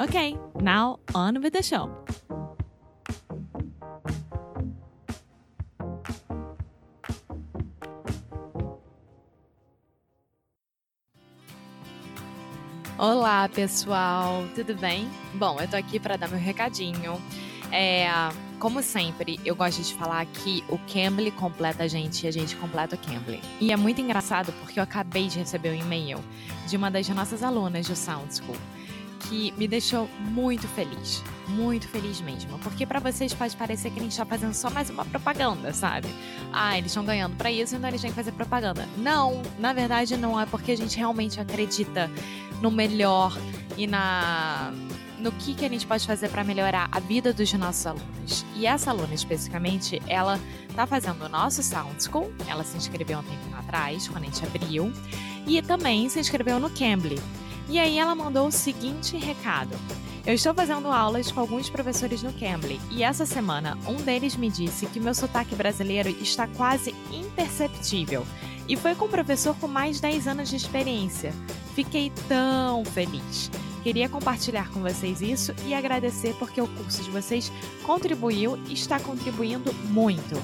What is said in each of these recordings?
Ok, now on with the show. Olá, pessoal, tudo bem? Bom, eu tô aqui para dar meu recadinho. É, como sempre, eu gosto de falar que o Cambly completa a gente e a gente completa o Cambly. E é muito engraçado porque eu acabei de receber um e-mail de uma das nossas alunas do Sound School que me deixou muito feliz, muito feliz mesmo, porque para vocês pode parecer que a gente está fazendo só mais uma propaganda, sabe? Ah, eles estão ganhando para isso, então eles têm que fazer propaganda. Não, na verdade não é porque a gente realmente acredita no melhor e na no que, que a gente pode fazer para melhorar a vida dos nossos alunos. E essa aluna especificamente, ela está fazendo o nosso Sound School, ela se inscreveu um tempo atrás, quando a gente abriu, e também se inscreveu no Cambly. E aí ela mandou o seguinte recado. Eu estou fazendo aulas com alguns professores no Cambly e essa semana um deles me disse que meu sotaque brasileiro está quase imperceptível e foi com um professor com mais de 10 anos de experiência. Fiquei tão feliz. Queria compartilhar com vocês isso e agradecer porque o curso de vocês contribuiu e está contribuindo muito.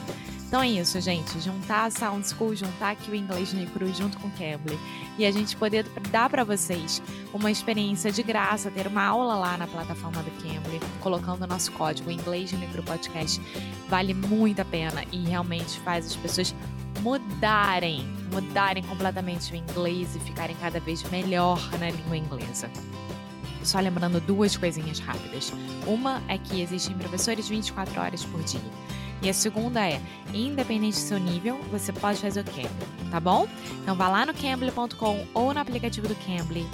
Então é isso, gente. Juntar a Sound School, juntar aqui o Inglês Necru junto com o Cambly e a gente poder dar para vocês uma experiência de graça, ter uma aula lá na plataforma do Cambly, colocando o nosso código Inglês Necru Podcast, vale muito a pena e realmente faz as pessoas mudarem, mudarem completamente o inglês e ficarem cada vez melhor na língua inglesa. Só lembrando duas coisinhas rápidas. Uma é que existem professores 24 horas por dia. E a segunda é, independente do seu nível, você pode fazer o Cambly, tá bom? Então vá lá no cambly.com ou no aplicativo do Cambly.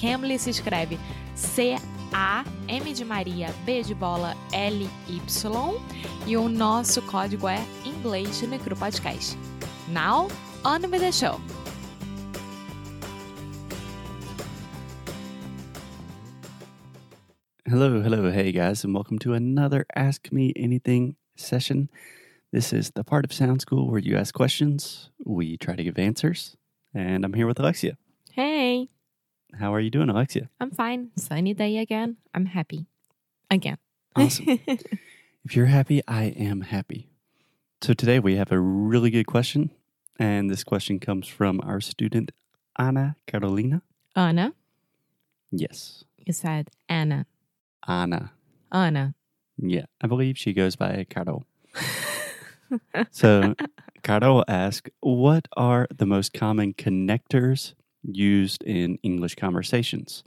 Cambly se escreve C-A-M de Maria, B de bola, L-Y. E o nosso código é inglês no Micro Podcast. Now, on with the show! Hello, hello, hey guys, and welcome to another Ask Me Anything session. This is the part of Sound School where you ask questions, we try to give answers, and I'm here with Alexia. Hey, How are you doing, Alexia? I'm fine. Sunny day again. I'm happy. Again. Awesome. if you're happy, I am happy. So today we have a really good question, and this question comes from our student Anna Carolina. Anna, Yes, you said Anna. Anna. Anna. Yeah, I believe she goes by Caro. So Caro asked, What are the most common connectors used in English conversations?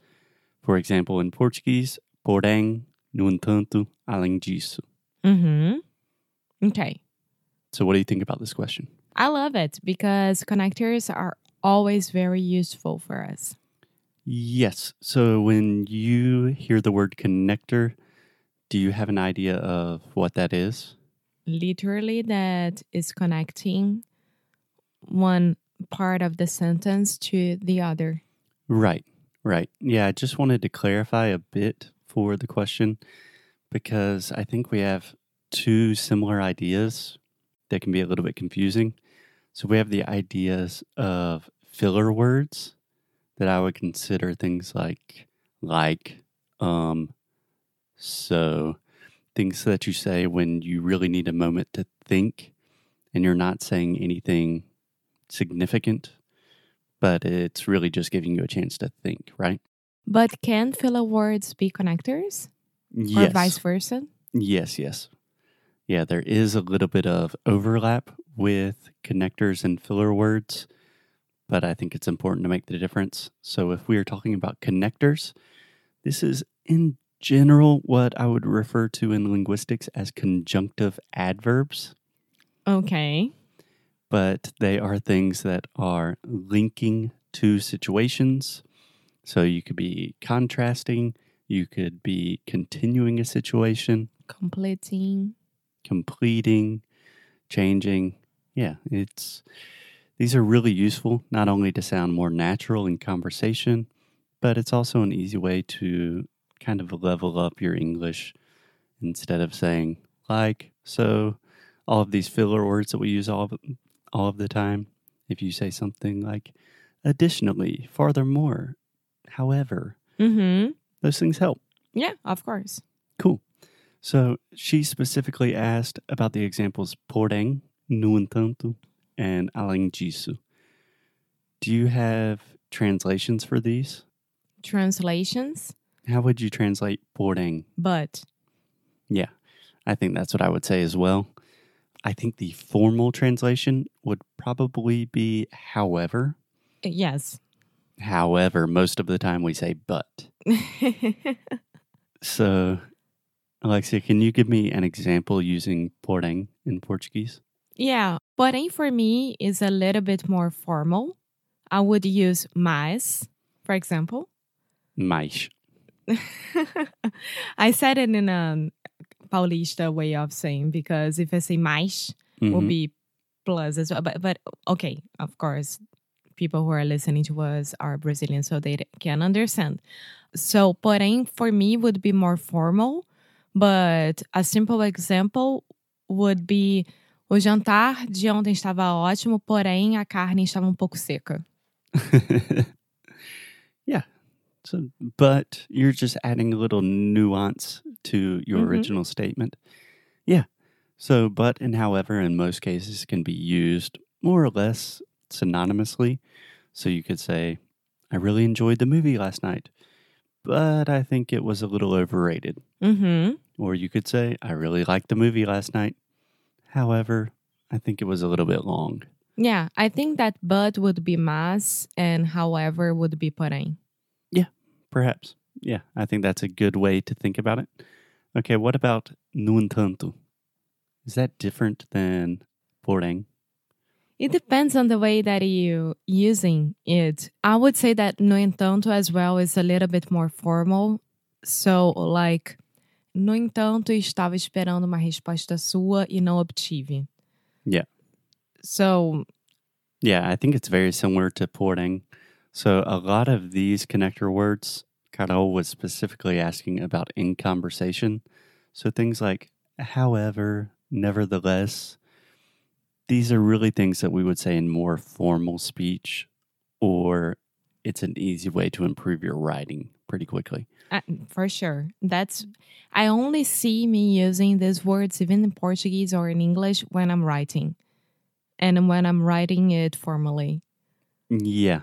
For example, in Portuguese, porém, no entanto, além disso. mm-hmm. Okay. So, what do you think about this question? I love it because connectors are always very useful for us. Yes. So, when you hear the word connector, do you have an idea of what that is? Literally, that is connecting one part of the sentence to the other. Right, right. Yeah, I just wanted to clarify a bit for the question because I think we have two similar ideas that can be a little bit confusing. So we have the ideas of filler words that I would consider things like like um so things that you say when you really need a moment to think and you're not saying anything significant but it's really just giving you a chance to think, right? But can filler words be connectors Yes. or vice versa? Yes, yes. Yeah, there is a little bit of overlap with connectors and filler words, but I think it's important to make the difference. So if we are talking about connectors, this is in general what I would refer to in linguistics as conjunctive adverbs, Okay. but they are things that are linking two situations. So you could be contrasting, you could be continuing a situation, Completing. completing, changing. Yeah, it's these are really useful not only to sound more natural in conversation, but it's also an easy way to kind of level up your English instead of saying like, so, all of these filler words that we use all of, all of the time. If you say something like additionally, furthermore, however, Mm-hmm. those things help. Yeah, of course. Cool. So she specifically asked about the examples porém, no entanto, and além disso. Do you have translations for these? Translations, How would you translate porém? but. Yeah, I think that's what I would say as well. I think the formal translation would probably be however. Yes. However, most of the time we say but. So, Alexia, can you give me an example using porém in Portuguese? yeah. Porém, for me, is a little bit more formal. I would use mas, for example. Mais. I said it in a Paulista way of saying because if I say mais, will Mhm. be plus as well. But but okay, of course, people who are listening to us are Brazilian, so they can understand. So, porém, for me would be more formal, but a simple example would be o jantar de ontem estava ótimo, porém a carne estava um pouco seca. yeah. So, but you're just adding a little nuance to your Mhm. original statement. Yeah. So, but and however in most cases can be used more or less synonymously. So you could say, I really enjoyed the movie last night, but I think it was a little overrated. Uhum. Or you could say, I really liked the movie last night. However, I think it was a little bit long. Yeah, I think that but would be mas and however would be porém. Perhaps. Yeah, I think that's a good way to think about it. Okay, what about no entanto? Is that different than porém? It depends on the way that you using it. I would say that no entanto as well is a little bit more formal. So like no entanto estava esperando uma resposta sua e não obtive. Yeah. So Yeah, I think it's very similar to porém. So a lot of these connector words, Carol was specifically asking about in conversation. So things like however, nevertheless, these are really things that we would say in more formal speech, or it's an easy way to improve your writing pretty quickly. uh, for sure. That's I only see me using these words even in Portuguese or in English when I'm writing. And when I'm writing it formally. Yeah,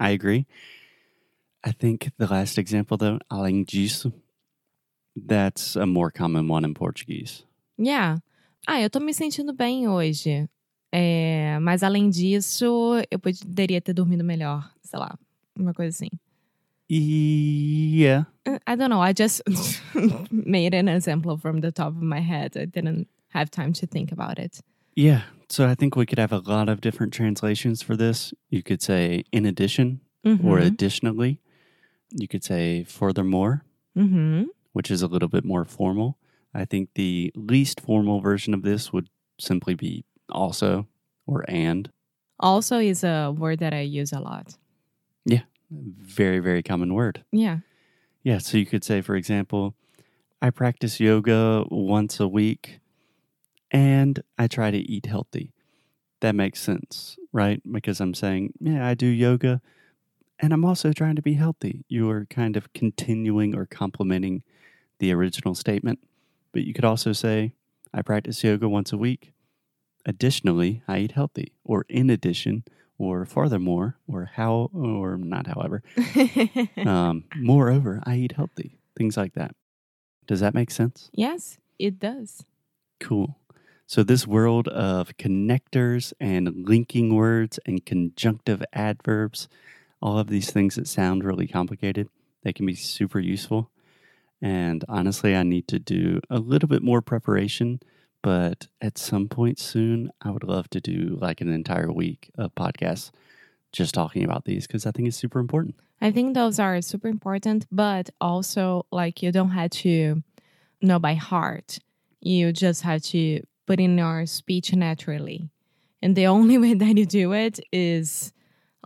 I agree. I think the last example, though, além disso, that's a more common one in Portuguese. Yeah. Ah, eu tô me sentindo bem hoje. É, mas além disso, eu poderia ter dormido melhor. Sei lá, uma coisa assim. Yeah, Uh, I don't know. I just made an example from the top of my head. I didn't have time to think about it. yeah. So I think we could have a lot of different translations for this. You could say in addition or Mhm. additionally. You could say furthermore, Mhm. which is a little bit more formal. I think the least formal version of this would simply be also or and. Also, is a word that I use a lot. Yeah. Very, very common word. Yeah. Yeah, so you could say, for example, I practice yoga once a week and I try to eat healthy. That makes sense, right? Because I'm saying, yeah, I do yoga and I'm also trying to be healthy. You are kind of continuing or complementing the original statement. But you could also say, I practice yoga once a week. Additionally, I eat healthy. Or in addition, or furthermore, or how, or not however, um, moreover, I eat healthy. Things like that. Does that make sense? yes, it does. Cool. So, this world of connectors and linking words and conjunctive adverbs, all of these things that sound really complicated, they can be super useful. And honestly, I need to do a little bit more preparation. But at some point soon, I would love to do like an entire week of podcasts just talking about these because I think it's super important. I think those are super important, but also like you don't have to know by heart. You just have to put in our speech naturally. And the only way that you do it is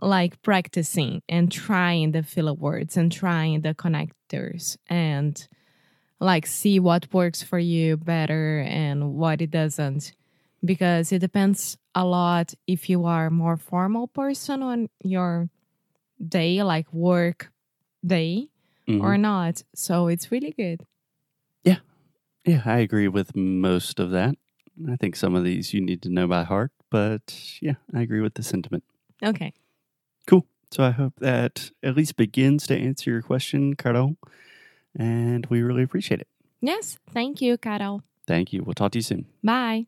like practicing and trying the filler words and trying the connectors and like see what works for you better and what it doesn't because it depends a lot if you are a more formal person on your day like work day Mhm. or not so it's really good yeah Yeah, I agree with most of that. I think some of these you need to know by heart, but yeah, I agree with the sentiment. okay Cool. So I hope that at least begins to answer your question, Carol. And we really appreciate it. yes thank you carol Thank you. We'll talk to you soon. bye